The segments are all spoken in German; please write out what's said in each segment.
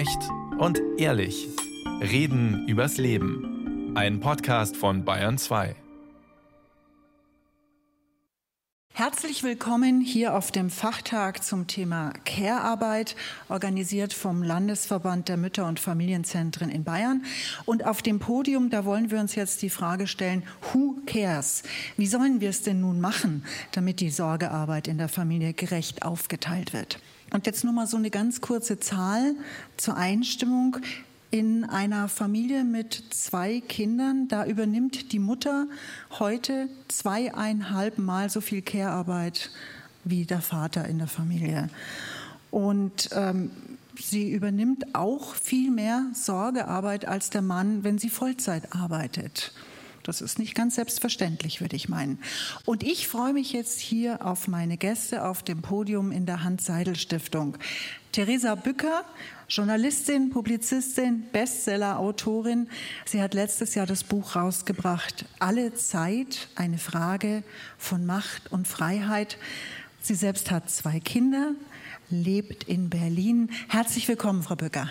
Echt und ehrlich. Reden übers Leben. Ein Podcast von Bayern 2. Herzlich willkommen hier auf dem Fachtag zum Thema Care-Arbeit, organisiert vom Landesverband der Mütter- und Familienzentren in Bayern. Und auf dem Podium, da wollen wir uns jetzt die Frage stellen, who cares? Wie sollen wir es denn nun machen, damit die Sorgearbeit in der Familie gerecht aufgeteilt wird? Und jetzt nur mal so eine ganz kurze Zahl zur Einstimmung. In einer Familie mit zwei Kindern, da übernimmt die Mutter heute zweieinhalb Mal so viel Care-Arbeit wie der Vater in der Familie. Und ähm, sie übernimmt auch viel mehr Sorgearbeit als der Mann, wenn sie Vollzeit arbeitet. Das ist nicht ganz selbstverständlich, würde ich meinen. Und ich freue mich jetzt hier auf meine Gäste auf dem Podium in der Hans-Seidel-Stiftung. Theresa Bücker, Journalistin, Publizistin, Bestseller-Autorin. Sie hat letztes Jahr das Buch rausgebracht, Alle Zeit, eine Frage von Macht und Freiheit. Sie selbst hat zwei Kinder, lebt in Berlin. Herzlich willkommen, Frau Bücker.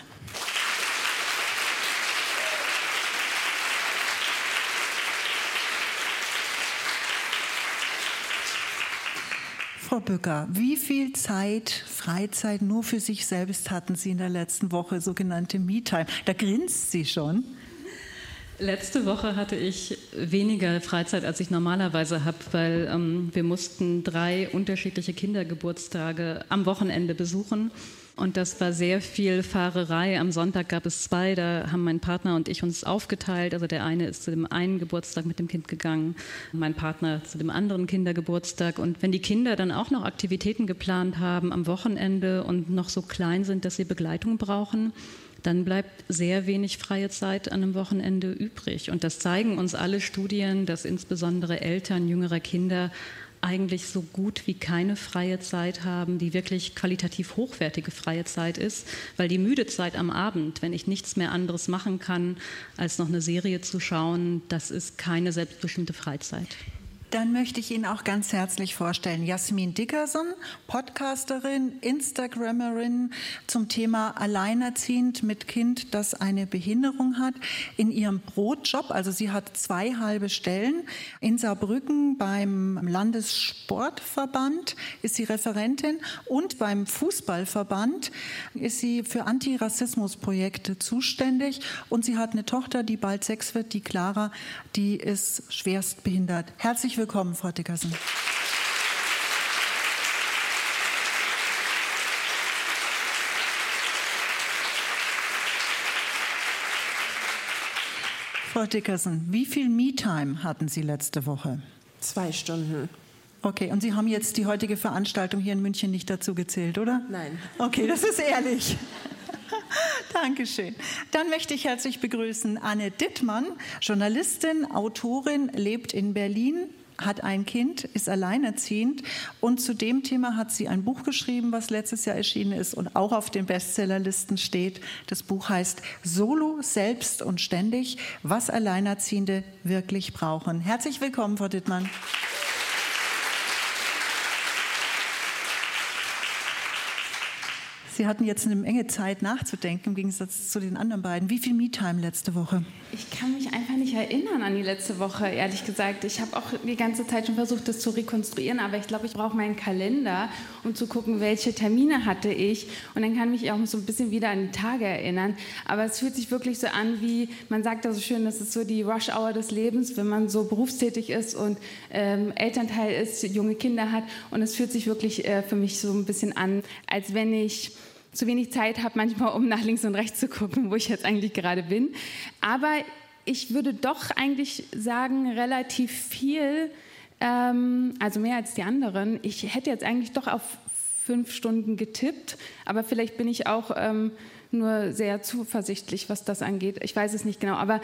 Frau Bücker, wie viel Zeit, Freizeit nur für sich selbst hatten Sie in der letzten Woche, sogenannte Me-Time? Da grinst sie schon. Letzte Woche hatte ich weniger Freizeit, als ich normalerweise habe, weil ähm, wir mussten drei unterschiedliche Kindergeburtstage am Wochenende besuchen. Und das war sehr viel Fahrerei. Am Sonntag gab es zwei, da haben mein Partner und ich uns aufgeteilt. Also der eine ist zu dem einen Geburtstag mit dem Kind gegangen, mein Partner zu dem anderen Kindergeburtstag. Und wenn die Kinder dann auch noch Aktivitäten geplant haben am Wochenende und noch so klein sind, dass sie Begleitung brauchen, dann bleibt sehr wenig freie Zeit an einem Wochenende übrig. Und das zeigen uns alle Studien, dass insbesondere Eltern jüngerer Kinder eigentlich so gut wie keine freie Zeit haben, die wirklich qualitativ hochwertige freie Zeit ist, weil die müde Zeit am Abend, wenn ich nichts mehr anderes machen kann, als noch eine Serie zu schauen, das ist keine selbstbestimmte Freizeit. Dann möchte ich Ihnen auch ganz herzlich vorstellen, Jasmin Dickerson, Podcasterin, Instagrammerin zum Thema Alleinerziehend mit Kind, das eine Behinderung hat, in ihrem Brotjob. Also sie hat zwei halbe Stellen. In Saarbrücken beim Landessportverband ist sie Referentin und beim Fußballverband ist sie für Antirassismusprojekte zuständig. Und sie hat eine Tochter, die bald sechs wird, die Clara, die ist schwerst behindert. Herzlich willkommen, Frau Dickersen. Frau Dickersen, wie viel Me-Time hatten Sie letzte Woche? Zwei Stunden. Okay, und Sie haben jetzt die heutige Veranstaltung hier in München nicht dazu gezählt, oder? Nein. Okay, das ist ehrlich. Dankeschön. Dann möchte ich herzlich begrüßen Anne Dittmann, Journalistin, Autorin, lebt in Berlin, hat ein Kind, ist alleinerziehend und zu dem Thema hat sie ein Buch geschrieben, was letztes Jahr erschienen ist und auch auf den Bestsellerlisten steht. Das Buch heißt Solo, selbst und ständig, was Alleinerziehende wirklich brauchen. Herzlich willkommen, Frau Dittmann. Sie hatten jetzt eine Menge Zeit nachzudenken im Gegensatz zu den anderen beiden. Wie viel Me-Time letzte Woche? Ich kann mich einfach nicht erinnern an die letzte Woche, ehrlich gesagt. Ich habe auch die ganze Zeit schon versucht, das zu rekonstruieren, aber ich glaube, ich brauche meinen Kalender, um zu gucken, welche Termine hatte ich. Und dann kann ich mich auch so ein bisschen wieder an die Tage erinnern. Aber es fühlt sich wirklich so an, wie man sagt da so schön, das ist so die Rush-Hour des Lebens, wenn man so berufstätig ist und ähm, Elternteil ist, junge Kinder hat. Und es fühlt sich wirklich äh, für mich so ein bisschen an, als wenn ich zu wenig Zeit habe, manchmal um nach links und rechts zu gucken, wo ich jetzt eigentlich gerade bin. Aber ich würde doch eigentlich sagen, relativ viel, ähm, also mehr als die anderen. Ich hätte jetzt eigentlich doch auf fünf Stunden getippt, aber vielleicht bin ich auch ähm, nur sehr zuversichtlich, was das angeht. Ich weiß es nicht genau, aber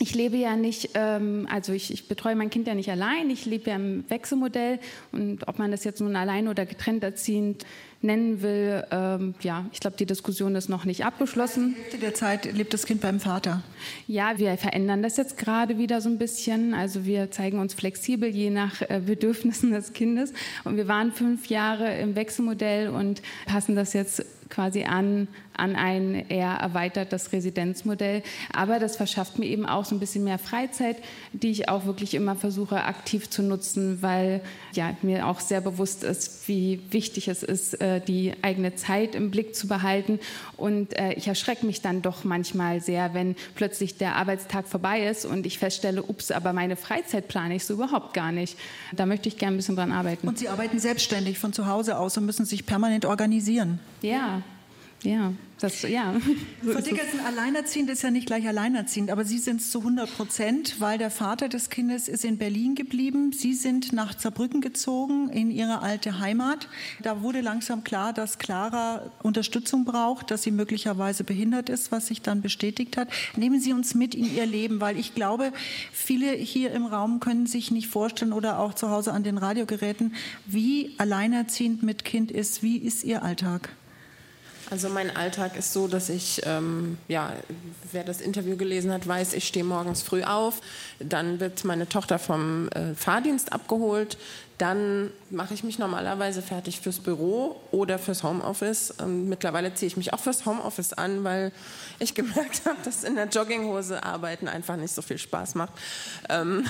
ich lebe ja nicht, ähm, also ich, ich, betreue mein Kind ja nicht allein, ich lebe ja im Wechselmodell und ob man das jetzt nun allein oder getrennt erziehend nennen will. Ähm, ja, ich glaube, die Diskussion ist noch nicht abgeschlossen. Die Hälfte der Zeit lebt das Kind beim Vater. Ja, wir verändern das jetzt gerade wieder so ein bisschen. Also wir zeigen uns flexibel je nach äh, Bedürfnissen des Kindes. Und wir waren fünf Jahre im Wechselmodell und passen das jetzt quasi an, an ein eher erweitertes Residenzmodell. Aber das verschafft mir eben auch so ein bisschen mehr Freizeit, die ich auch wirklich immer versuche aktiv zu nutzen, weil ja, mir auch sehr bewusst ist, wie wichtig es ist, äh, die eigene Zeit im Blick zu behalten. Und äh, ich erschrecke mich dann doch manchmal sehr, wenn plötzlich der Arbeitstag vorbei ist und ich feststelle, ups, aber meine Freizeit plane ich so überhaupt gar nicht. Da möchte ich gerne ein bisschen dran arbeiten. Und Sie arbeiten selbstständig von zu Hause aus und müssen sich permanent organisieren. Ja, ja. Das, ja. Frau Dickerson, alleinerziehend ist ja nicht gleich alleinerziehend, aber Sie sind es zu 100 Prozent, weil der Vater des Kindes ist in Berlin geblieben. Sie sind nach Zerbrücken gezogen, in Ihre alte Heimat. Da wurde langsam klar, dass Clara Unterstützung braucht, dass sie möglicherweise behindert ist, was sich dann bestätigt hat. Nehmen Sie uns mit in Ihr Leben, weil ich glaube, viele hier im Raum können sich nicht vorstellen oder auch zu Hause an den Radiogeräten, wie alleinerziehend mit Kind ist. Wie ist Ihr Alltag? Also mein Alltag ist so, dass ich, ähm, ja, wer das Interview gelesen hat, weiß, ich stehe morgens früh auf, dann wird meine Tochter vom äh, Fahrdienst abgeholt, dann mache ich mich normalerweise fertig fürs Büro oder fürs Homeoffice. Und mittlerweile ziehe ich mich auch fürs Homeoffice an, weil ich gemerkt habe, dass in der Jogginghose arbeiten einfach nicht so viel Spaß macht. Ähm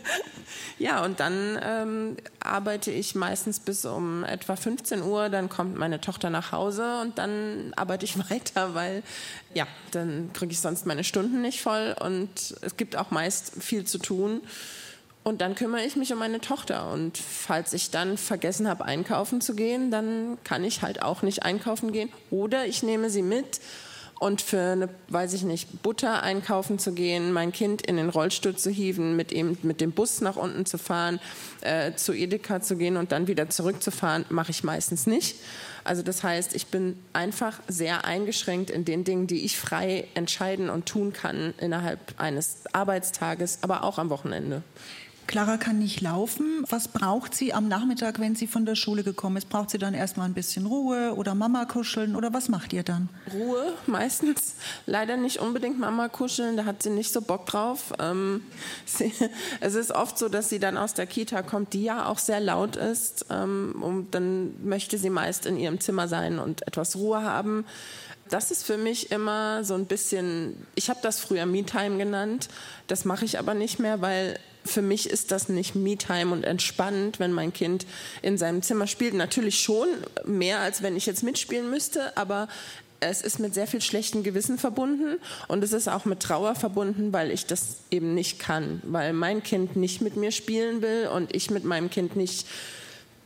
ja, und dann ähm, arbeite ich meistens bis um etwa 15 Uhr. Dann kommt meine Tochter nach Hause und dann arbeite ich weiter, weil ja, dann kriege ich sonst meine Stunden nicht voll und es gibt auch meist viel zu tun. Und dann kümmere ich mich um meine Tochter. Und falls ich dann vergessen habe, einkaufen zu gehen, dann kann ich halt auch nicht einkaufen gehen. Oder ich nehme sie mit und für eine, weiß ich nicht, Butter einkaufen zu gehen, mein Kind in den Rollstuhl zu hieven, mit ihm mit dem Bus nach unten zu fahren, äh, zu Edeka zu gehen und dann wieder zurückzufahren, mache ich meistens nicht. Also das heißt, ich bin einfach sehr eingeschränkt in den Dingen, die ich frei entscheiden und tun kann innerhalb eines Arbeitstages, aber auch am Wochenende. Clara kann nicht laufen. Was braucht sie am Nachmittag, wenn sie von der Schule gekommen ist? Braucht sie dann erstmal ein bisschen Ruhe oder Mama kuscheln oder was macht ihr dann? Ruhe meistens. Leider nicht unbedingt Mama kuscheln, da hat sie nicht so Bock drauf. Ähm, sie, es ist oft so, dass sie dann aus der Kita kommt, die ja auch sehr laut ist. Ähm, und dann möchte sie meist in ihrem Zimmer sein und etwas Ruhe haben. Das ist für mich immer so ein bisschen, ich habe das früher Me-Time genannt, das mache ich aber nicht mehr, weil für mich ist das nicht Me-Time und entspannend, wenn mein Kind in seinem Zimmer spielt. Natürlich schon mehr, als wenn ich jetzt mitspielen müsste, aber es ist mit sehr viel schlechtem Gewissen verbunden und es ist auch mit Trauer verbunden, weil ich das eben nicht kann, weil mein Kind nicht mit mir spielen will und ich mit meinem Kind nicht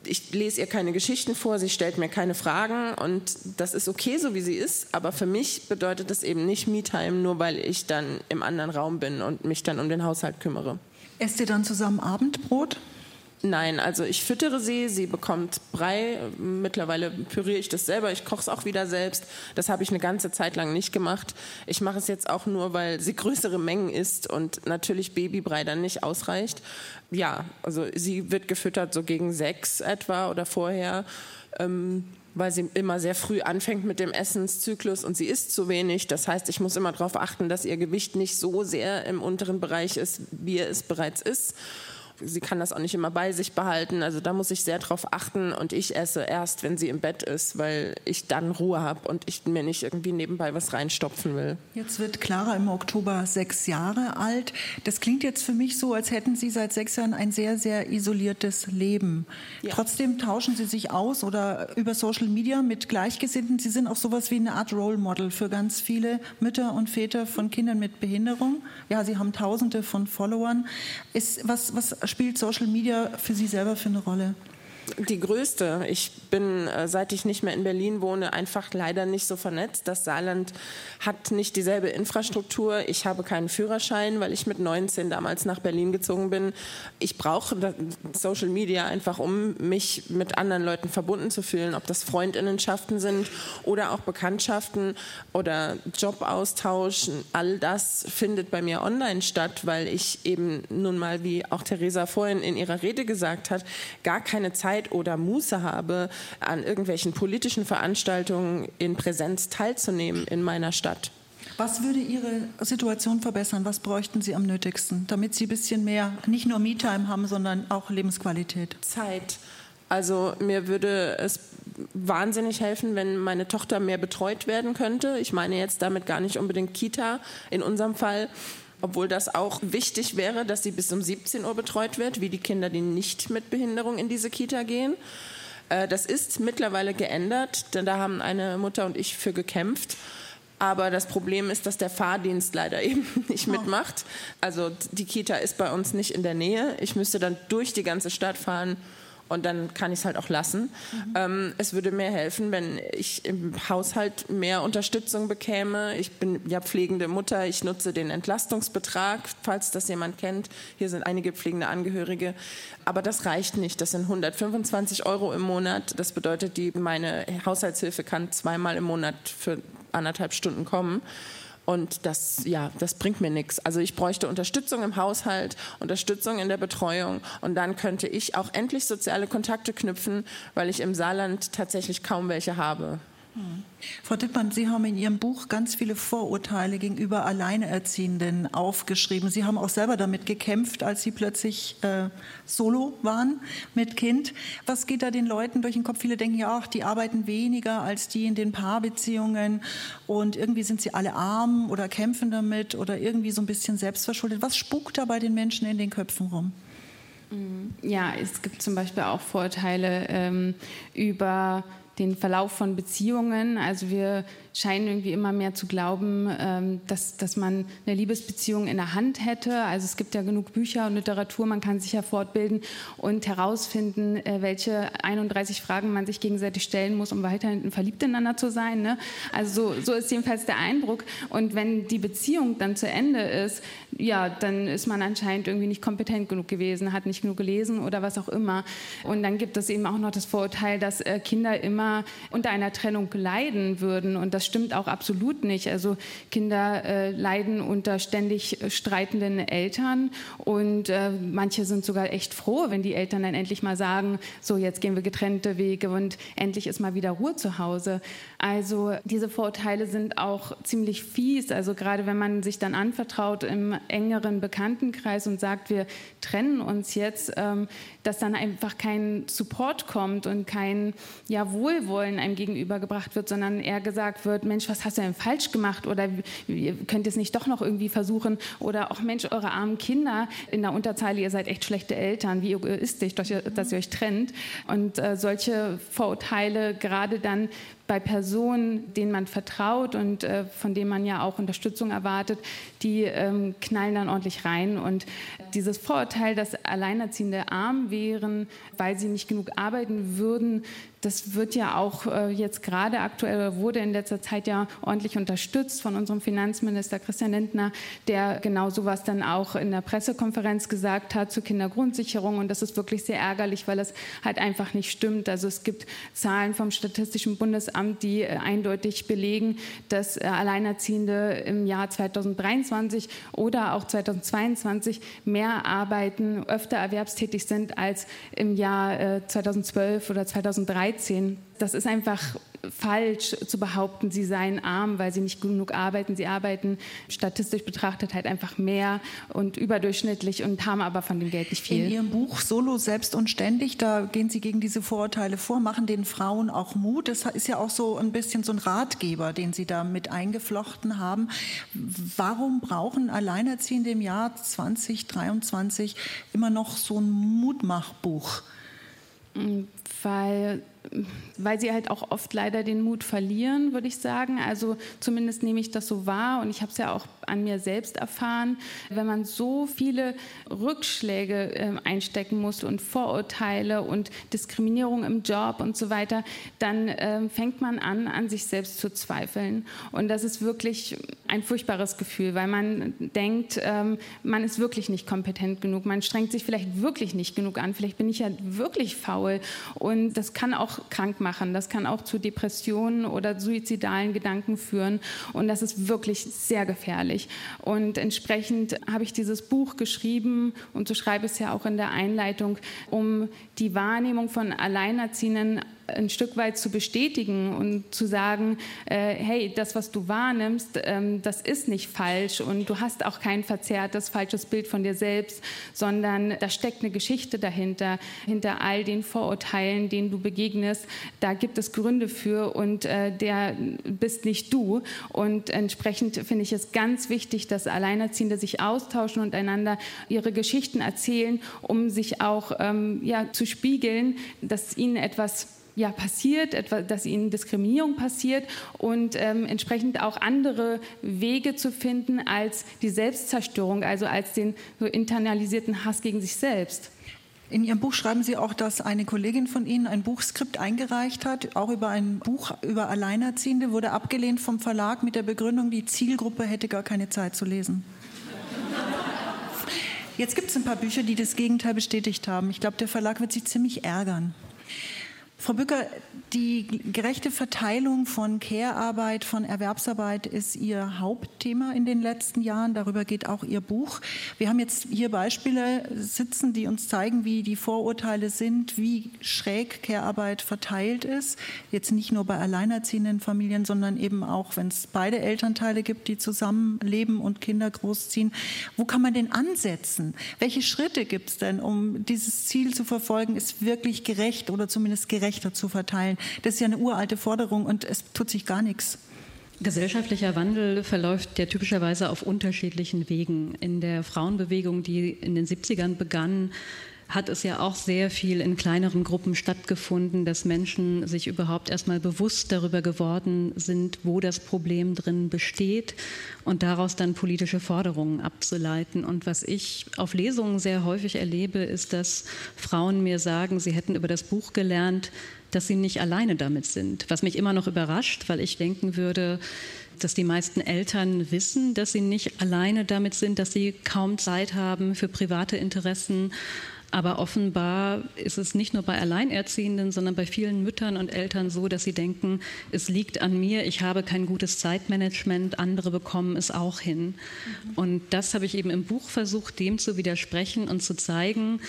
ich lese ihr keine Geschichten vor, sie stellt mir keine Fragen und das ist okay, so wie sie ist. Aber für mich bedeutet das eben nicht Me-Time, nur weil ich dann im anderen Raum bin und mich dann um den Haushalt kümmere. Esst ihr dann zusammen Abendbrot? Nein, also ich füttere sie, sie bekommt Brei. Mittlerweile püriere ich das selber, ich koche es auch wieder selbst. Das habe ich eine ganze Zeit lang nicht gemacht. Ich mache es jetzt auch nur, weil sie größere Mengen isst und natürlich Babybrei dann nicht ausreicht. Ja, also sie wird gefüttert so gegen sechs etwa oder vorher. Ähm, weil sie immer sehr früh anfängt mit dem Essenszyklus und sie isst zu wenig. Das heißt, ich muss immer darauf achten, dass ihr Gewicht nicht so sehr im unteren Bereich ist, wie es bereits ist sie kann das auch nicht immer bei sich behalten. Also da muss ich sehr drauf achten und ich esse erst, wenn sie im Bett ist, weil ich dann Ruhe habe und ich mir nicht irgendwie nebenbei was reinstopfen will. Jetzt wird Clara im Oktober sechs Jahre alt. Das klingt jetzt für mich so, als hätten Sie seit sechs Jahren ein sehr, sehr isoliertes Leben. Ja. Trotzdem tauschen Sie sich aus oder über Social Media mit Gleichgesinnten. Sie sind auch sowas wie eine Art Role Model für ganz viele Mütter und Väter von Kindern mit Behinderung. Ja, Sie haben Tausende von Followern. Ist, was, was spielt Social Media für Sie selber für eine Rolle? Die größte. Ich bin, äh, seit ich nicht mehr in Berlin wohne, einfach leider nicht so vernetzt. Das Saarland hat nicht dieselbe Infrastruktur. Ich habe keinen Führerschein, weil ich mit 19 damals nach Berlin gezogen bin. Ich brauche Social Media einfach, um mich mit anderen Leuten verbunden zu fühlen, ob das Freundinnenschaften sind oder auch Bekanntschaften oder Jobaustausch. All das findet bei mir online statt, weil ich eben nun mal, wie auch Theresa vorhin in ihrer Rede gesagt hat, gar keine Zeit Zeit oder Muße habe, an irgendwelchen politischen Veranstaltungen in Präsenz teilzunehmen in meiner Stadt. Was würde Ihre Situation verbessern? Was bräuchten Sie am nötigsten, damit Sie ein bisschen mehr, nicht nur Me-Time haben, sondern auch Lebensqualität? Zeit. Also mir würde es wahnsinnig helfen, wenn meine Tochter mehr betreut werden könnte. Ich meine jetzt damit gar nicht unbedingt Kita in unserem Fall, obwohl das auch wichtig wäre, dass sie bis um 17 Uhr betreut wird, wie die Kinder, die nicht mit Behinderung in diese Kita gehen. Äh, das ist mittlerweile geändert, denn da haben eine Mutter und ich für gekämpft. Aber das Problem ist, dass der Fahrdienst leider eben nicht oh. mitmacht. Also die Kita ist bei uns nicht in der Nähe. Ich müsste dann durch die ganze Stadt fahren und dann kann ich es halt auch lassen. Mhm. Ähm, es würde mir helfen, wenn ich im Haushalt mehr Unterstützung bekäme. Ich bin ja pflegende Mutter, ich nutze den Entlastungsbetrag, falls das jemand kennt. Hier sind einige pflegende Angehörige. Aber das reicht nicht. Das sind 125 Euro im Monat. Das bedeutet, die, meine Haushaltshilfe kann zweimal im Monat für anderthalb Stunden kommen. Und das, ja, das bringt mir nichts. Also ich bräuchte Unterstützung im Haushalt, Unterstützung in der Betreuung und dann könnte ich auch endlich soziale Kontakte knüpfen, weil ich im Saarland tatsächlich kaum welche habe. Hm. Frau Dittmann, Sie haben in Ihrem Buch ganz viele Vorurteile gegenüber Alleinerziehenden aufgeschrieben. Sie haben auch selber damit gekämpft, als Sie plötzlich äh, solo waren mit Kind. Was geht da den Leuten durch den Kopf? Viele denken ja auch, die arbeiten weniger als die in den Paarbeziehungen und irgendwie sind sie alle arm oder kämpfen damit oder irgendwie so ein bisschen selbstverschuldet. Was spukt da bei den Menschen in den Köpfen rum? Ja, es gibt zum Beispiel auch Vorurteile ähm, über den Verlauf von Beziehungen. Also wir scheinen irgendwie immer mehr zu glauben, ähm, dass, dass man eine Liebesbeziehung in der Hand hätte. Also es gibt ja genug Bücher und Literatur, man kann sich ja fortbilden und herausfinden, äh, welche 31 Fragen man sich gegenseitig stellen muss, um weiterhin verliebt ineinander zu sein. Ne? Also so, so ist jedenfalls der Eindruck. Und wenn die Beziehung dann zu Ende ist, ja, dann ist man anscheinend irgendwie nicht kompetent genug gewesen, hat nicht genug gelesen oder was auch immer. Und dann gibt es eben auch noch das Vorurteil, dass äh, Kinder immer unter einer Trennung leiden würden und das stimmt auch absolut nicht. Also Kinder äh, leiden unter ständig streitenden Eltern und äh, manche sind sogar echt froh, wenn die Eltern dann endlich mal sagen, so jetzt gehen wir getrennte Wege und endlich ist mal wieder Ruhe zu Hause. Also diese Vorurteile sind auch ziemlich fies. Also gerade wenn man sich dann anvertraut im engeren Bekanntenkreis und sagt, wir trennen uns jetzt, ähm, dass dann einfach kein Support kommt und kein ja, Wohlwollen einem gegenübergebracht wird, sondern eher gesagt wird, Mensch, was hast du denn falsch gemacht? Oder ihr könnt es nicht doch noch irgendwie versuchen? Oder auch Mensch, eure armen Kinder in der Unterzeile, ihr seid echt schlechte Eltern, wie egoistisch, dass ihr, dass ihr euch trennt. Und äh, solche Vorurteile gerade dann bei Personen, denen man vertraut und äh, von denen man ja auch Unterstützung erwartet, die ähm, knallen dann ordentlich rein. Und dieses Vorurteil, dass Alleinerziehende arm wären, weil sie nicht genug arbeiten würden, das wird ja auch äh, jetzt gerade aktuell, wurde in letzter Zeit ja ordentlich unterstützt von unserem Finanzminister Christian Lindner, der genau sowas dann auch in der Pressekonferenz gesagt hat zur Kindergrundsicherung. Und das ist wirklich sehr ärgerlich, weil es halt einfach nicht stimmt. Also es gibt Zahlen vom Statistischen Bundesamt, die äh, eindeutig belegen, dass äh, Alleinerziehende im Jahr 2023 oder auch 2022 mehr arbeiten, öfter erwerbstätig sind als im Jahr 2012 oder 2013. 13. Das ist einfach falsch zu behaupten, sie seien arm, weil sie nicht genug arbeiten. Sie arbeiten statistisch betrachtet halt einfach mehr und überdurchschnittlich und haben aber von dem Geld nicht viel. In Ihrem Buch Solo selbst und ständig, da gehen Sie gegen diese Vorurteile vor, machen den Frauen auch Mut. Das ist ja auch so ein bisschen so ein Ratgeber, den Sie da mit eingeflochten haben. Warum brauchen Alleinerziehende im Jahr 2023 immer noch so ein Mutmachbuch? Weil weil sie halt auch oft leider den Mut verlieren, würde ich sagen. Also zumindest nehme ich das so wahr und ich habe es ja auch an mir selbst erfahren. Wenn man so viele Rückschläge äh, einstecken muss und Vorurteile und Diskriminierung im Job und so weiter, dann äh, fängt man an, an sich selbst zu zweifeln. Und das ist wirklich ein furchtbares Gefühl, weil man denkt, ähm, man ist wirklich nicht kompetent genug, man strengt sich vielleicht wirklich nicht genug an, vielleicht bin ich ja wirklich faul und das kann auch auch krank machen. Das kann auch zu Depressionen oder suizidalen Gedanken führen. Und das ist wirklich sehr gefährlich. Und entsprechend habe ich dieses Buch geschrieben und so schreibe ich es ja auch in der Einleitung, um die Wahrnehmung von Alleinerziehenden ein Stück weit zu bestätigen und zu sagen, äh, hey, das, was du wahrnimmst, ähm, das ist nicht falsch und du hast auch kein verzerrtes, falsches Bild von dir selbst, sondern da steckt eine Geschichte dahinter, hinter all den Vorurteilen, denen du begegnest. Da gibt es Gründe für und äh, der bist nicht du. Und entsprechend finde ich es ganz wichtig, dass Alleinerziehende sich austauschen und einander ihre Geschichten erzählen, um sich auch ähm, ja, zu spiegeln, dass ihnen etwas ja, passiert, etwa, dass ihnen Diskriminierung passiert und ähm, entsprechend auch andere Wege zu finden als die Selbstzerstörung, also als den so internalisierten Hass gegen sich selbst. In Ihrem Buch schreiben Sie auch, dass eine Kollegin von Ihnen ein Buchskript eingereicht hat, auch über ein Buch über Alleinerziehende, wurde abgelehnt vom Verlag mit der Begründung, die Zielgruppe hätte gar keine Zeit zu lesen. Jetzt gibt es ein paar Bücher, die das Gegenteil bestätigt haben. Ich glaube, der Verlag wird sich ziemlich ärgern. Frau Bücker, die gerechte Verteilung von Care-Arbeit, von Erwerbsarbeit ist Ihr Hauptthema in den letzten Jahren. Darüber geht auch Ihr Buch. Wir haben jetzt hier Beispiele sitzen, die uns zeigen, wie die Vorurteile sind, wie schräg Care-Arbeit verteilt ist. Jetzt nicht nur bei alleinerziehenden Familien, sondern eben auch, wenn es beide Elternteile gibt, die zusammenleben und Kinder großziehen. Wo kann man denn ansetzen? Welche Schritte gibt es denn, um dieses Ziel zu verfolgen, ist wirklich gerecht oder zumindest gerecht gerechter zu verteilen. Das ist ja eine uralte Forderung und es tut sich gar nichts. Gesellschaftlicher Wandel verläuft ja typischerweise auf unterschiedlichen Wegen. In der Frauenbewegung, die in den 70ern begann, hat es ja auch sehr viel in kleineren Gruppen stattgefunden, dass Menschen sich überhaupt erstmal bewusst darüber geworden sind, wo das Problem drin besteht und daraus dann politische Forderungen abzuleiten. Und was ich auf Lesungen sehr häufig erlebe, ist, dass Frauen mir sagen, sie hätten über das Buch gelernt, dass sie nicht alleine damit sind. Was mich immer noch überrascht, weil ich denken würde, dass die meisten Eltern wissen, dass sie nicht alleine damit sind, dass sie kaum Zeit haben für private Interessen aber offenbar ist es nicht nur bei Alleinerziehenden, sondern bei vielen Müttern und Eltern so, dass sie denken, es liegt an mir, ich habe kein gutes Zeitmanagement, andere bekommen es auch hin. Mhm. Und das habe ich eben im Buch versucht, dem zu widersprechen und zu zeigen,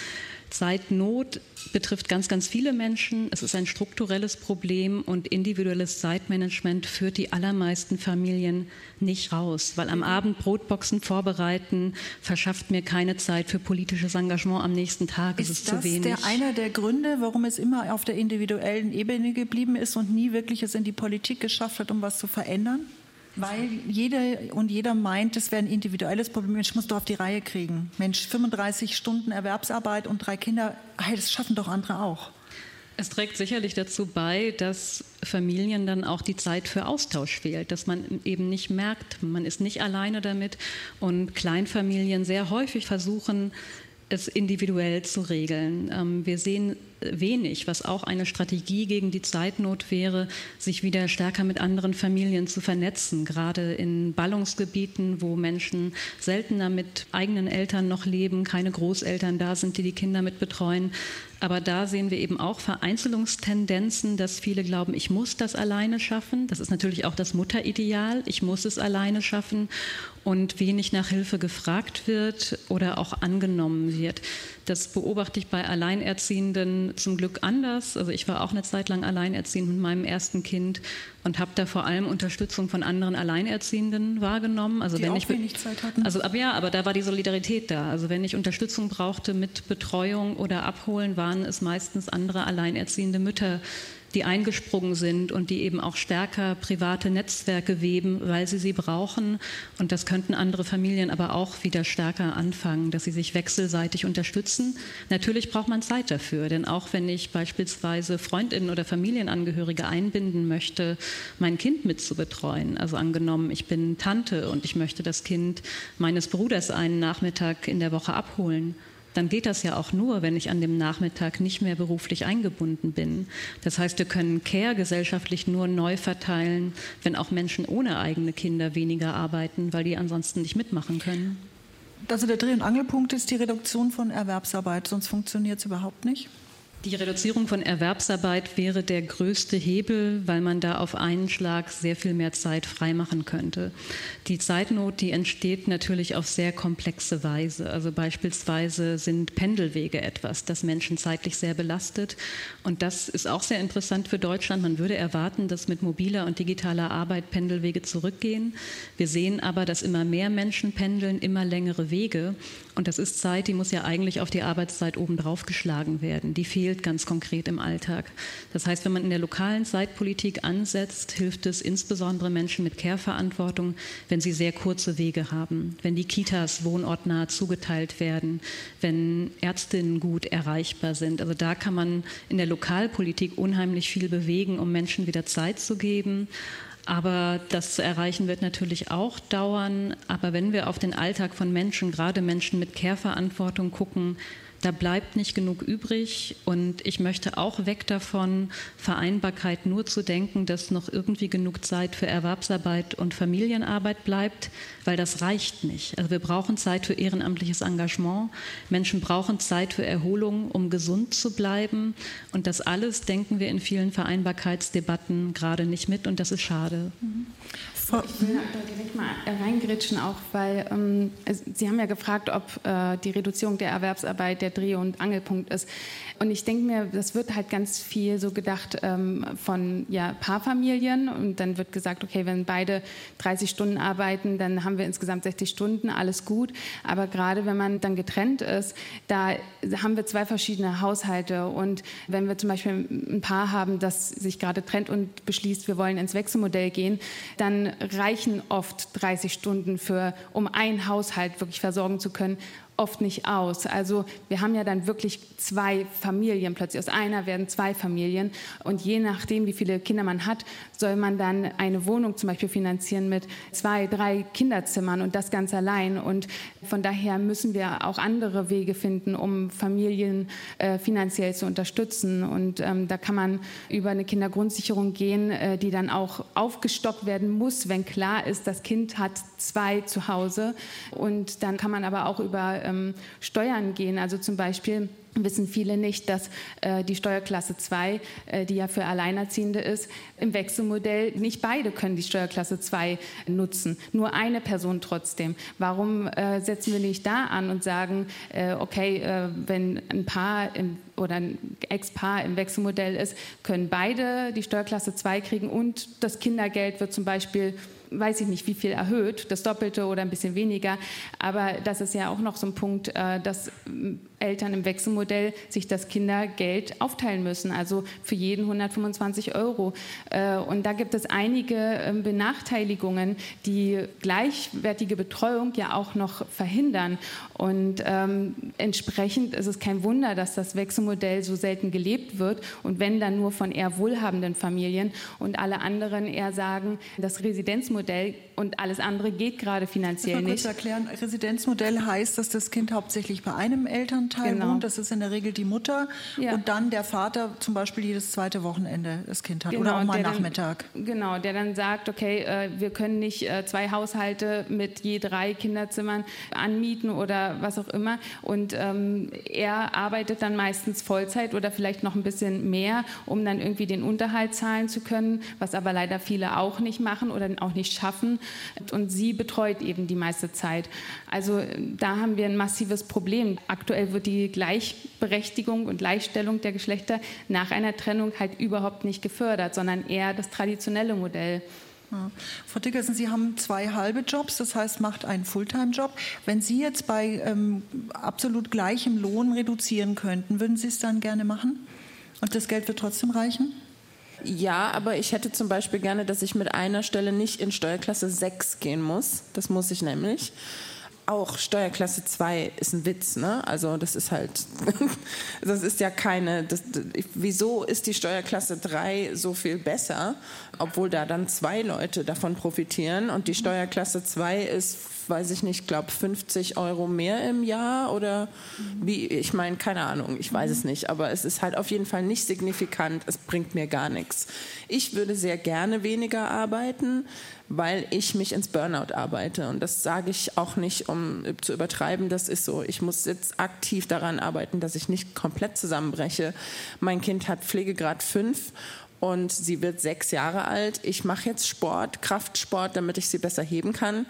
Zeitnot betrifft ganz, ganz viele Menschen. Es ist ein strukturelles Problem und individuelles Zeitmanagement führt die allermeisten Familien nicht raus, weil am Abend Brotboxen vorbereiten verschafft mir keine Zeit für politisches Engagement am nächsten Tag. Ist es ist zu wenig. Ist das einer der Gründe, warum es immer auf der individuellen Ebene geblieben ist und nie wirklich es in die Politik geschafft hat, um was zu verändern? Weil jeder und jeder meint, es wäre ein individuelles Problem. Mensch, muss doch auf die Reihe kriegen. Mensch, 35 Stunden Erwerbsarbeit und drei Kinder, hey, das schaffen doch andere auch. Es trägt sicherlich dazu bei, dass Familien dann auch die Zeit für Austausch fehlt, dass man eben nicht merkt, man ist nicht alleine damit und Kleinfamilien sehr häufig versuchen, es individuell zu regeln. Ähm, wir sehen wenig, was auch eine Strategie gegen die Zeitnot wäre, sich wieder stärker mit anderen Familien zu vernetzen, gerade in Ballungsgebieten, wo Menschen seltener mit eigenen Eltern noch leben, keine Großeltern da sind, die die Kinder mit betreuen. Aber da sehen wir eben auch Vereinzelungstendenzen, dass viele glauben, ich muss das alleine schaffen. Das ist natürlich auch das Mutterideal. Ich muss es alleine schaffen und wenig nach Hilfe gefragt wird oder auch angenommen wird. Das beobachte ich bei Alleinerziehenden zum Glück anders. Also ich war auch eine Zeit lang alleinerziehend mit meinem ersten Kind und habe da vor allem Unterstützung von anderen Alleinerziehenden wahrgenommen. Also Die wenn auch ich wenig Zeit hatten. Also aber ja, aber da war die Solidarität da. Also wenn ich Unterstützung brauchte mit Betreuung oder Abholen, waren es meistens andere Alleinerziehende Mütter, die eingesprungen sind und die eben auch stärker private Netzwerke weben, weil sie sie brauchen. Und das könnten andere Familien aber auch wieder stärker anfangen, dass sie sich wechselseitig unterstützen. Natürlich braucht man Zeit dafür, denn auch wenn ich beispielsweise Freundinnen oder Familienangehörige einbinden möchte, mein Kind mitzubetreuen, also angenommen, ich bin Tante und ich möchte das Kind meines Bruders einen Nachmittag in der Woche abholen, dann geht das ja auch nur, wenn ich an dem Nachmittag nicht mehr beruflich eingebunden bin. Das heißt, wir können Care gesellschaftlich nur neu verteilen, wenn auch Menschen ohne eigene Kinder weniger arbeiten, weil die ansonsten nicht mitmachen können. Also der Dreh- und Angelpunkt ist die Reduktion von Erwerbsarbeit, sonst funktioniert es überhaupt nicht. Die Reduzierung von Erwerbsarbeit wäre der größte Hebel, weil man da auf einen Schlag sehr viel mehr Zeit freimachen könnte. Die Zeitnot, die entsteht natürlich auf sehr komplexe Weise. Also beispielsweise sind Pendelwege etwas, das Menschen zeitlich sehr belastet. Und das ist auch sehr interessant für Deutschland. Man würde erwarten, dass mit mobiler und digitaler Arbeit Pendelwege zurückgehen. Wir sehen aber, dass immer mehr Menschen pendeln, immer längere Wege. Und das ist Zeit, die muss ja eigentlich auf die Arbeitszeit obendrauf geschlagen werden. Die fehlt fehlt ganz konkret im Alltag. Das heißt, wenn man in der lokalen Zeitpolitik ansetzt, hilft es insbesondere Menschen mit Care-Verantwortung, wenn sie sehr kurze Wege haben, wenn die Kitas wohnortnah zugeteilt werden, wenn Ärztinnen gut erreichbar sind. Also da kann man in der Lokalpolitik unheimlich viel bewegen, um Menschen wieder Zeit zu geben. Aber das zu erreichen wird natürlich auch dauern. Aber wenn wir auf den Alltag von Menschen, gerade Menschen mit Care-Verantwortung gucken, da bleibt nicht genug übrig und ich möchte auch weg davon, Vereinbarkeit nur zu denken, dass noch irgendwie genug Zeit für Erwerbsarbeit und Familienarbeit bleibt, weil das reicht nicht. Also wir brauchen Zeit für ehrenamtliches Engagement. Menschen brauchen Zeit für Erholung, um gesund zu bleiben. Und das alles denken wir in vielen Vereinbarkeitsdebatten gerade nicht mit und das ist schade. Mhm. Ich will da direkt mal reingritschen, auch weil ähm, Sie haben ja gefragt, ob äh, die Reduzierung der Erwerbsarbeit der Dreh- und Angelpunkt ist. Und ich denke mir, das wird halt ganz viel so gedacht ähm, von ja, Paarfamilien. Und dann wird gesagt, okay, wenn beide 30 Stunden arbeiten, dann haben wir insgesamt 60 Stunden, alles gut. Aber gerade wenn man dann getrennt ist, da haben wir zwei verschiedene Haushalte. Und wenn wir zum Beispiel ein Paar haben, das sich gerade trennt und beschließt, wir wollen ins Wechselmodell gehen, dann reichen oft 30 Stunden für, um einen Haushalt wirklich versorgen zu können oft nicht aus. Also wir haben ja dann wirklich zwei Familien plötzlich. Aus einer werden zwei Familien. Und je nachdem, wie viele Kinder man hat, soll man dann eine Wohnung zum Beispiel finanzieren mit zwei, drei Kinderzimmern und das ganz allein. Und von daher müssen wir auch andere Wege finden, um Familien äh, finanziell zu unterstützen. Und ähm, da kann man über eine Kindergrundsicherung gehen, äh, die dann auch aufgestockt werden muss, wenn klar ist, das Kind hat zwei zu Hause. Und dann kann man aber auch über ähm, Steuern gehen. Also zum Beispiel wissen viele nicht, dass äh, die Steuerklasse 2, äh, die ja für Alleinerziehende ist, im Wechselmodell nicht beide können die Steuerklasse 2 nutzen, nur eine Person trotzdem. Warum äh, setzen wir nicht da an und sagen, äh, okay, äh, wenn ein Paar im, oder ein Ex-Paar im Wechselmodell ist, können beide die Steuerklasse 2 kriegen und das Kindergeld wird zum Beispiel weiß ich nicht, wie viel erhöht, das Doppelte oder ein bisschen weniger. Aber das ist ja auch noch so ein Punkt, äh, dass Eltern im Wechselmodell sich das Kindergeld aufteilen müssen, also für jeden 125 Euro. Äh, und da gibt es einige ähm, Benachteiligungen, die gleichwertige Betreuung ja auch noch verhindern. Und ähm, entsprechend ist es kein Wunder, dass das Wechselmodell so selten gelebt wird und wenn dann nur von eher wohlhabenden Familien und alle anderen eher sagen, das Residenzmodell und alles andere geht gerade finanziell ich mal kurz nicht. erklären, Residenzmodell heißt, dass das Kind hauptsächlich bei einem Elternteil Genau. wohnt, das ist in der Regel die Mutter Ja. und dann der Vater zum Beispiel jedes zweite Wochenende das Kind hat Genau, oder auch mal der dann- Nachmittag. genau, der dann sagt, okay, äh, wir können nicht äh, zwei Haushalte mit je drei Kinderzimmern anmieten oder was auch immer. Und ähm, er arbeitet dann meistens Vollzeit oder vielleicht noch ein bisschen mehr, um dann irgendwie den Unterhalt zahlen zu können, was aber leider viele auch nicht machen oder auch nicht schaffen. Und sie betreut eben die meiste Zeit. Also da haben wir ein massives Problem. Aktuell wird die Gleichberechtigung und Gleichstellung der Geschlechter nach einer Trennung halt überhaupt nicht gefördert, sondern eher das traditionelle Modell. Ja. Frau Dickersen, Sie haben zwei halbe Jobs, das heißt, macht einen Fulltime-Job. Wenn Sie jetzt bei ähm, absolut gleichem Lohn reduzieren könnten, würden Sie es dann gerne machen? Und das Geld wird trotzdem reichen? Ja, aber ich hätte zum Beispiel gerne, dass ich mit einer Stelle nicht in Steuerklasse 6 gehen muss. Das muss ich nämlich. Auch Steuerklasse 2 ist ein Witz, ne? Also das ist halt, das ist ja keine, das, wieso ist die Steuerklasse 3 so viel besser, obwohl da dann zwei Leute davon profitieren und die Steuerklasse 2 ist weiß ich nicht, glaube 50 Euro mehr im Jahr oder wie, ich meine, keine Ahnung, ich weiß es nicht, aber es ist halt auf jeden Fall nicht signifikant, es bringt mir gar nichts. Ich würde sehr gerne weniger arbeiten, weil ich mich ins Burnout arbeite und das sage ich auch nicht, um zu übertreiben, das ist so. Ich muss jetzt aktiv daran arbeiten, dass ich nicht komplett zusammenbreche. Mein Kind hat Pflegegrad 5 und sie wird sechs Jahre alt. Ich mache jetzt Sport, Kraftsport, damit ich sie besser heben kann.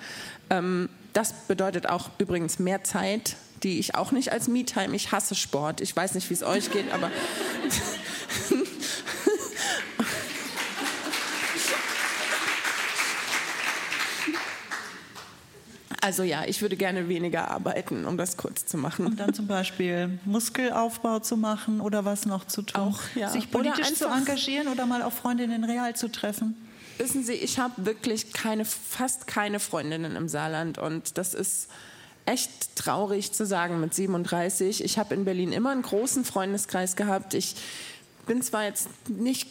Ähm, das bedeutet auch übrigens mehr Zeit, die ich auch nicht als Me-Time. Ich hasse Sport. Ich weiß nicht, wie es euch geht, aber Also ja, ich würde gerne weniger arbeiten, um das kurz zu machen. Und dann zum Beispiel Muskelaufbau zu machen oder was noch zu tun? Auch, ja. Sich politisch zu engagieren oder mal auf Freundinnen real zu treffen? Wissen Sie, ich habe wirklich keine, fast keine Freundinnen im Saarland und das ist echt traurig zu sagen mit 37. Ich habe in Berlin immer einen großen Freundeskreis gehabt. Ich bin zwar jetzt nicht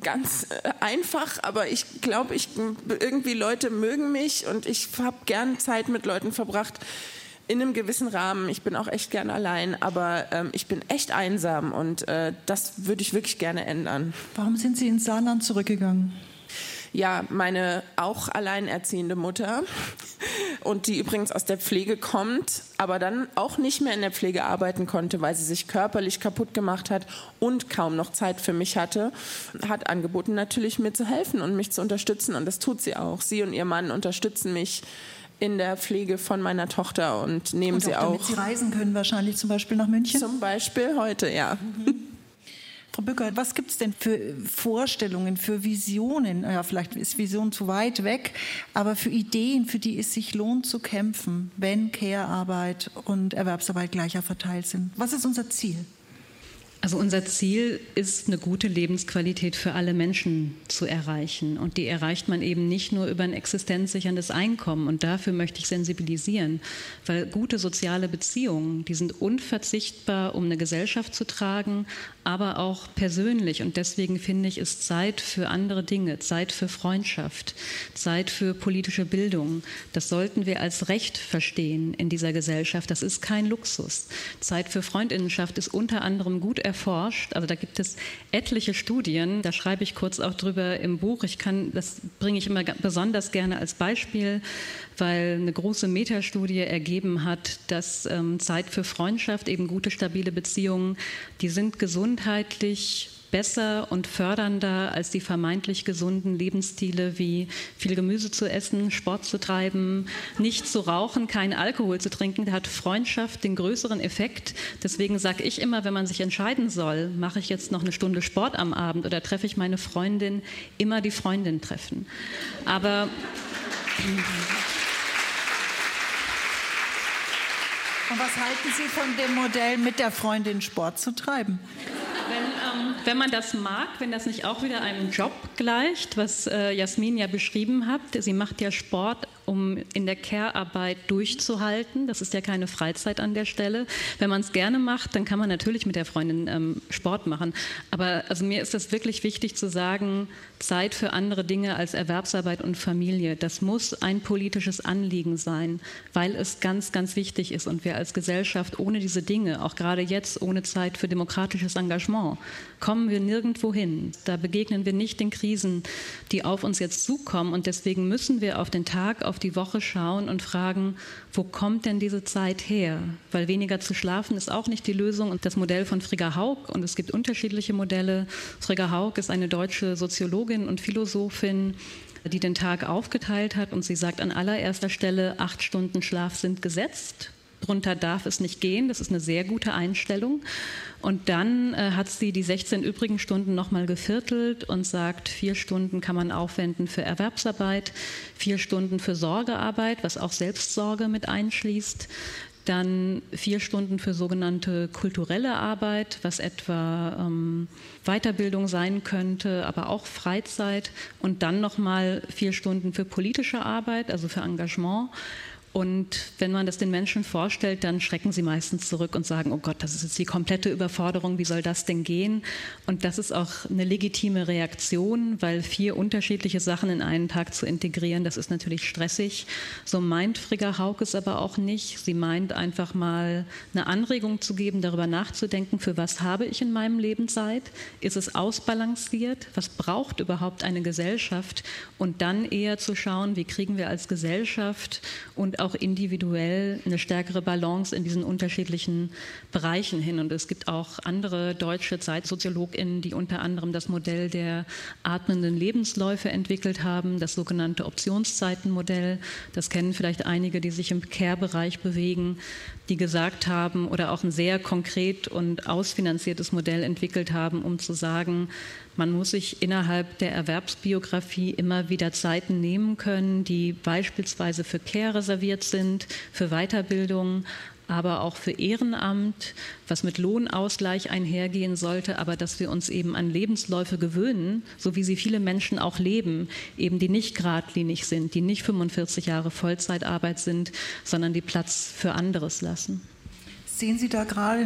ganz äh, einfach, aber ich glaube, ich irgendwie Leute mögen mich und ich habe gern Zeit mit Leuten verbracht in einem gewissen Rahmen. Ich bin auch echt gern allein, aber ähm, ich bin echt einsam und äh, das würde ich wirklich gerne ändern. Warum sind Sie ins Saarland zurückgegangen? Ja, meine auch alleinerziehende Mutter und die übrigens aus der Pflege kommt, aber dann auch nicht mehr in der Pflege arbeiten konnte, weil sie sich körperlich kaputt gemacht hat und kaum noch Zeit für mich hatte, hat angeboten natürlich mir zu helfen und mich zu unterstützen und das tut sie auch. Sie und ihr Mann unterstützen mich in der Pflege von meiner Tochter und nehmen und auch sie auch. Damit sie reisen können, wahrscheinlich zum Beispiel nach München? Zum Beispiel heute, ja. Mhm. Frau Bücker, was gibt es denn für Vorstellungen, für Visionen? Ja, vielleicht ist Vision zu weit weg, aber für Ideen, für die es sich lohnt zu kämpfen, wenn Care-Arbeit und Erwerbsarbeit gleicher verteilt sind. Was ist unser Ziel? Also unser Ziel ist, eine gute Lebensqualität für alle Menschen zu erreichen. Und die erreicht man eben nicht nur über ein existenzsicherndes Einkommen. Und dafür möchte ich sensibilisieren, weil gute soziale Beziehungen, die sind unverzichtbar, um eine Gesellschaft zu tragen, aber auch persönlich. Und deswegen finde ich, ist Zeit für andere Dinge, Zeit für Freundschaft, Zeit für politische Bildung. Das sollten wir als Recht verstehen in dieser Gesellschaft. Das ist kein Luxus. Zeit für Freundinnenschaft ist unter anderem gut erforscht. Also da gibt es etliche Studien, da schreibe ich kurz auch drüber im Buch. Ich kann, das bringe ich immer besonders gerne als Beispiel, weil eine große Metastudie ergeben hat, dass ähm, Zeit für Freundschaft, eben gute, stabile Beziehungen, die sind gesundheitlich besser und fördernder als die vermeintlich gesunden Lebensstile wie viel Gemüse zu essen, Sport zu treiben, nicht zu rauchen, keinen Alkohol zu trinken. Da hat Freundschaft den größeren Effekt. Deswegen sage ich immer, wenn man sich entscheiden soll, mache ich jetzt noch eine Stunde Sport am Abend oder treffe ich meine Freundin, immer die Freundin treffen. Aber Und was halten Sie von dem Modell, mit der Freundin Sport zu treiben? Wenn, ähm, wenn, man das mag, wenn das nicht auch wieder einem Job gleicht, was äh, Jasmin ja beschrieben hat. Sie macht ja Sport um in der Care-Arbeit durchzuhalten. Das ist ja keine Freizeit an der Stelle. Wenn man es gerne macht, dann kann man natürlich mit der Freundin ähm, Sport machen. Aber also mir ist das wirklich wichtig zu sagen, Zeit für andere Dinge als Erwerbsarbeit und Familie, das muss ein politisches Anliegen sein, weil es ganz, ganz wichtig ist und wir als Gesellschaft ohne diese Dinge, auch gerade jetzt ohne Zeit für demokratisches Engagement, kommen wir nirgendwo hin. Da begegnen wir nicht den Krisen, die auf uns jetzt zukommen und deswegen müssen wir auf den Tag, auf die Woche schauen und fragen, wo kommt denn diese Zeit her? Weil weniger zu schlafen ist auch nicht die Lösung. Und das Modell von Frigga Haug, und es gibt unterschiedliche Modelle. Frigga Haug ist eine deutsche Soziologin und Philosophin, die den Tag aufgeteilt hat und sie sagt an allererster Stelle, acht Stunden Schlaf sind gesetzt. Drunter darf es nicht gehen. Das ist eine sehr gute Einstellung. Und dann äh, hat sie die 16 übrigen Stunden nochmal geviertelt und sagt, vier Stunden kann man aufwenden für Erwerbsarbeit, vier Stunden für Sorgearbeit, was auch Selbstsorge mit einschließt, dann vier Stunden für sogenannte kulturelle Arbeit, was etwa ähm, Weiterbildung sein könnte, aber auch Freizeit und dann nochmal vier Stunden für politische Arbeit, also für Engagement Und wenn man das den Menschen vorstellt, dann schrecken sie meistens zurück und sagen, oh Gott, das ist jetzt die komplette Überforderung, wie soll das denn gehen? Und das ist auch eine legitime Reaktion, weil vier unterschiedliche Sachen in einen Tag zu integrieren, das ist natürlich stressig. So meint Frigga Haug es aber auch nicht. Sie meint einfach mal eine Anregung zu geben, darüber nachzudenken, für was habe ich in meinem Leben Zeit? Ist es ausbalanciert? Was braucht überhaupt eine Gesellschaft? Und dann eher zu schauen, wie kriegen wir als Gesellschaft und auch individuell eine stärkere Balance in diesen unterschiedlichen Bereichen hin. Und es gibt auch andere deutsche ZeitsoziologInnen, die unter anderem das Modell der atmenden Lebensläufe entwickelt haben, das sogenannte Optionszeitenmodell. Das kennen vielleicht einige, die sich im Care-Bereich bewegen, die gesagt haben oder auch ein sehr konkret und ausfinanziertes Modell entwickelt haben, um zu sagen, man muss sich innerhalb der Erwerbsbiografie immer wieder Zeiten nehmen können, die beispielsweise für Care reserviert sind, für Weiterbildung, aber auch für Ehrenamt, was mit Lohnausgleich einhergehen sollte, aber dass wir uns eben an Lebensläufe gewöhnen, so wie sie viele Menschen auch leben, eben die nicht geradlinig sind, die nicht 45 Jahre Vollzeitarbeit sind, sondern die Platz für anderes lassen. Sehen Sie da gerade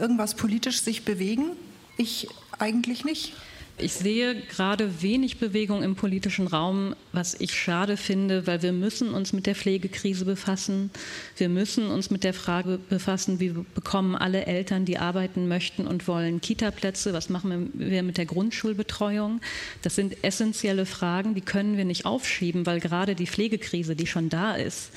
irgendwas politisch sich bewegen? Ich eigentlich nicht. Ich sehe gerade wenig Bewegung im politischen Raum, was ich schade finde, weil wir müssen uns mit der Pflegekrise befassen. Wir müssen uns mit der Frage befassen, wie bekommen alle Eltern, die arbeiten möchten und wollen, Kitaplätze? Was machen wir mit der Grundschulbetreuung? Das sind essentielle Fragen, die können wir nicht aufschieben, weil gerade die Pflegekrise, die schon da ist,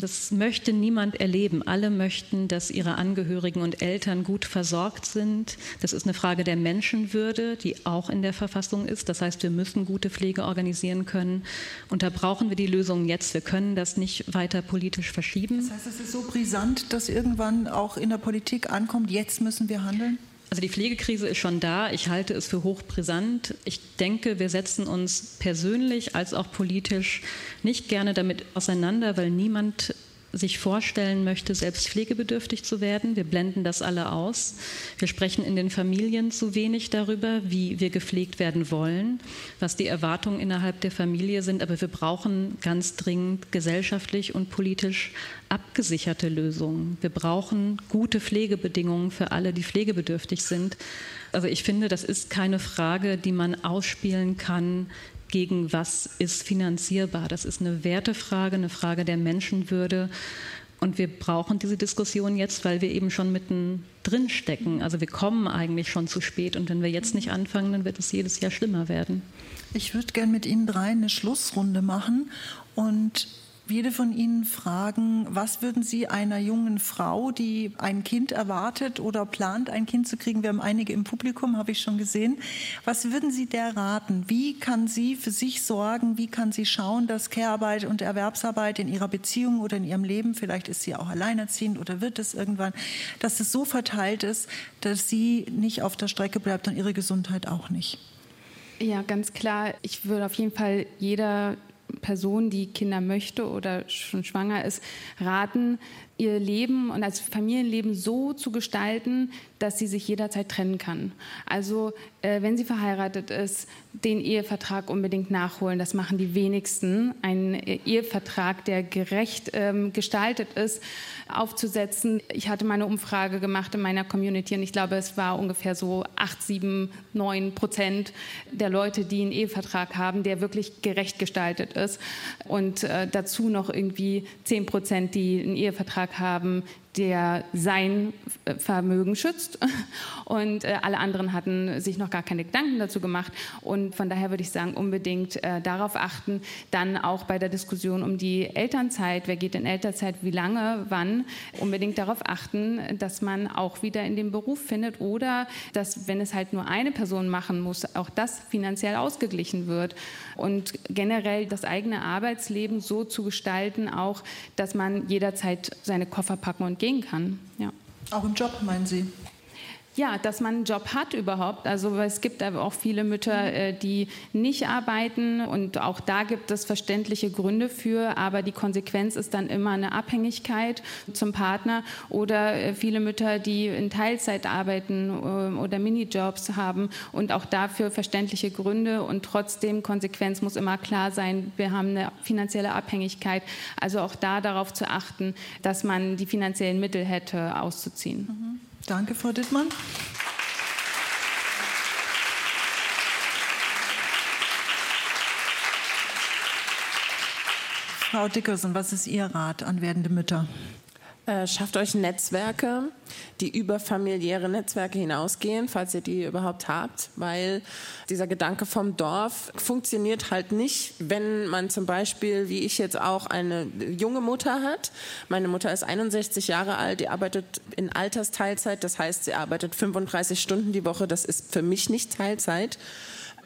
das möchte niemand erleben. Alle möchten, dass ihre Angehörigen und Eltern gut versorgt sind. Das ist eine Frage der Menschenwürde, die auch in der Verfassung ist. Das heißt, wir müssen gute Pflege organisieren können. Und da brauchen wir die Lösung jetzt. Wir können das nicht weiter politisch verschieben. Das heißt, es ist so brisant, dass irgendwann auch in der Politik ankommt, jetzt müssen wir handeln? Also die Pflegekrise ist schon da. Ich halte es für hochbrisant. Ich denke, wir setzen uns persönlich als auch politisch nicht gerne damit auseinander, weil niemand sich vorstellen möchte, selbst pflegebedürftig zu werden. Wir blenden das alle aus. Wir sprechen in den Familien zu wenig darüber, wie wir gepflegt werden wollen, was die Erwartungen innerhalb der Familie sind. Aber wir brauchen ganz dringend gesellschaftlich und politisch abgesicherte Lösungen. Wir brauchen gute Pflegebedingungen für alle, die pflegebedürftig sind. Also ich finde, das ist keine Frage, die man ausspielen kann gegen was ist finanzierbar. Das ist eine Wertefrage, eine Frage der Menschenwürde. Und wir brauchen diese Diskussion jetzt, weil wir eben schon mitten drin stecken. Also wir kommen eigentlich schon zu spät. Und wenn wir jetzt nicht anfangen, dann wird es jedes Jahr schlimmer werden. Ich würde gerne mit Ihnen drei eine Schlussrunde machen und jede von Ihnen fragen, was würden Sie einer jungen Frau, die ein Kind erwartet oder plant, ein Kind zu kriegen, wir haben einige im Publikum, habe ich schon gesehen, was würden Sie der raten? Wie kann sie für sich sorgen? Wie kann sie schauen, dass Care-Arbeit und Erwerbsarbeit in ihrer Beziehung oder in ihrem Leben, vielleicht ist sie auch alleinerziehend oder wird es irgendwann, dass es so verteilt ist, dass sie nicht auf der Strecke bleibt und ihre Gesundheit auch nicht? Ja, ganz klar. Ich würde auf jeden Fall jeder Person, die Kinder möchte oder schon schwanger ist, raten, ihr Leben und als Familienleben so zu gestalten, dass sie sich jederzeit trennen kann. Also äh, wenn sie verheiratet ist, den Ehevertrag unbedingt nachholen. Das machen die wenigsten. Ein äh, Ehevertrag, der gerecht ähm, gestaltet ist, aufzusetzen. Ich hatte mal eine Umfrage gemacht in meiner Community und ich glaube, es war ungefähr so 8, 7, 9 Prozent der Leute, die einen Ehevertrag haben, der wirklich gerecht gestaltet ist. Und äh, dazu noch irgendwie 10 Prozent, die einen Ehevertrag haben, der sein äh, Vermögen schützt. Und äh, alle anderen hatten sich noch gar keine Gedanken dazu gemacht. Und von daher würde ich sagen, unbedingt äh, darauf achten. Dann auch bei der Diskussion um die Elternzeit, wer geht in Elternzeit, wie lange, wann, unbedingt darauf achten, dass man auch wieder in den Beruf findet oder dass, wenn es halt nur eine Person machen muss, auch das finanziell ausgeglichen wird. Und generell das eigene Arbeitsleben so zu gestalten, auch, dass man jederzeit seine Koffer packen und gehen kann. Ja. Auch im Job, meinen Sie? Ja, dass man einen Job hat überhaupt. Also es gibt aber auch viele Mütter, äh, die nicht arbeiten und auch da gibt es verständliche Gründe für, aber die Konsequenz ist dann immer eine Abhängigkeit zum Partner oder äh, viele Mütter, die in Teilzeit arbeiten äh, oder Minijobs haben und auch dafür verständliche Gründe und trotzdem Konsequenz muss immer klar sein, wir haben eine finanzielle Abhängigkeit. Also auch da darauf zu achten, dass man die finanziellen Mittel hätte auszuziehen. Mhm. Danke, Frau Dittmann. Frau Dickerson, was ist Ihr Rat an werdende Mütter? Äh, schafft euch Netzwerke, die über familiäre Netzwerke hinausgehen, falls ihr die überhaupt habt, weil dieser Gedanke vom Dorf funktioniert halt nicht, wenn man zum Beispiel, wie ich jetzt auch, eine junge Mutter hat. Meine Mutter ist 61 Jahre alt, die arbeitet in Altersteilzeit, das heißt, sie arbeitet 35 Stunden die Woche, das ist für mich nicht Teilzeit.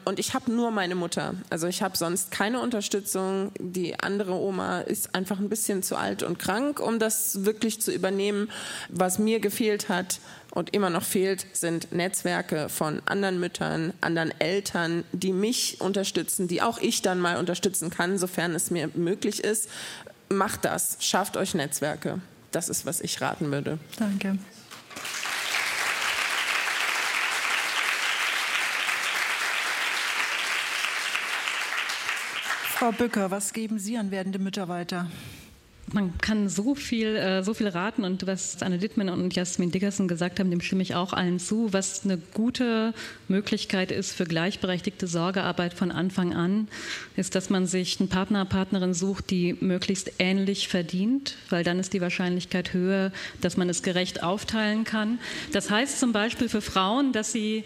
Und ich habe nur meine Mutter. Also ich habe sonst keine Unterstützung. Die andere Oma ist einfach ein bisschen zu alt und krank, um das wirklich zu übernehmen. Was mir gefehlt hat und immer noch fehlt, sind Netzwerke von anderen Müttern, anderen Eltern, die mich unterstützen, die auch ich dann mal unterstützen kann, sofern es mir möglich ist. Macht das, schafft euch Netzwerke. Das ist, was ich raten würde. Danke. Frau Bücker, was geben Sie an werdende Mütter weiter? Man kann so viel, äh, so viel raten und was Anne Dittmann und Jasmin Dickerson gesagt haben, dem stimme ich auch allen zu. Was eine gute Möglichkeit ist für gleichberechtigte Sorgearbeit von Anfang an, ist, dass man sich einen Partner, Partnerin sucht, die möglichst ähnlich verdient, weil dann ist die Wahrscheinlichkeit höher, dass man es gerecht aufteilen kann. Das heißt zum Beispiel für Frauen, dass sie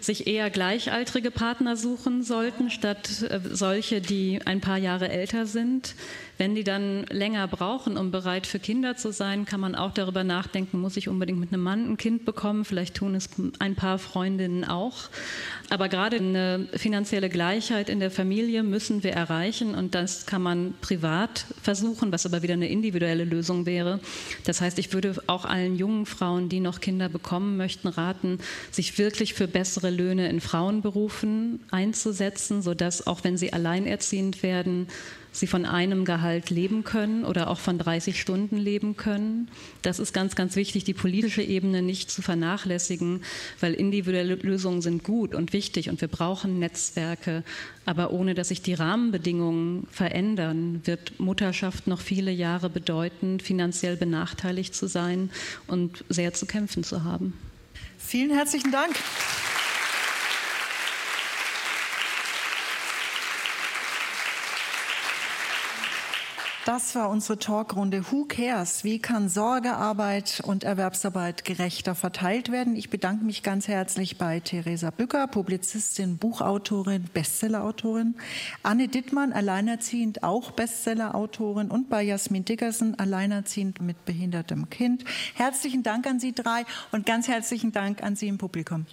sich eher gleichaltrige Partner suchen sollten, statt äh, solche, die ein paar Jahre älter sind. Wenn die dann länger brauchen, um bereit für Kinder zu sein, kann man auch darüber nachdenken, muss ich unbedingt mit einem Mann ein Kind bekommen? Vielleicht tun es ein paar Freundinnen auch. Aber gerade eine finanzielle Gleichheit in der Familie müssen wir erreichen und das kann man privat versuchen, was aber wieder eine individuelle Lösung wäre. Das heißt, ich würde auch allen jungen Frauen, die noch Kinder bekommen möchten, raten, sich wirklich für bessere Löhne in Frauenberufen einzusetzen, sodass auch wenn sie alleinerziehend werden, sie von einem Gehalt leben können oder auch von 30 Stunden leben können. Das ist ganz, ganz wichtig, die politische Ebene nicht zu vernachlässigen, weil individuelle Lösungen sind gut und wichtig und wir brauchen Netzwerke. Aber ohne dass sich die Rahmenbedingungen verändern, wird Mutterschaft noch viele Jahre bedeuten, finanziell benachteiligt zu sein und sehr zu kämpfen zu haben. Vielen herzlichen Dank. Das war unsere Talkrunde Who Cares? Wie kann Sorgearbeit und Erwerbsarbeit gerechter verteilt werden? Ich bedanke mich ganz herzlich bei Theresa Bücker, Publizistin, Buchautorin, Bestsellerautorin, Anne Dittmann, alleinerziehend, auch Bestsellerautorin und bei Jasmin Dickerson, alleinerziehend mit behindertem Kind. Herzlichen Dank an Sie drei und ganz herzlichen Dank an Sie im Publikum.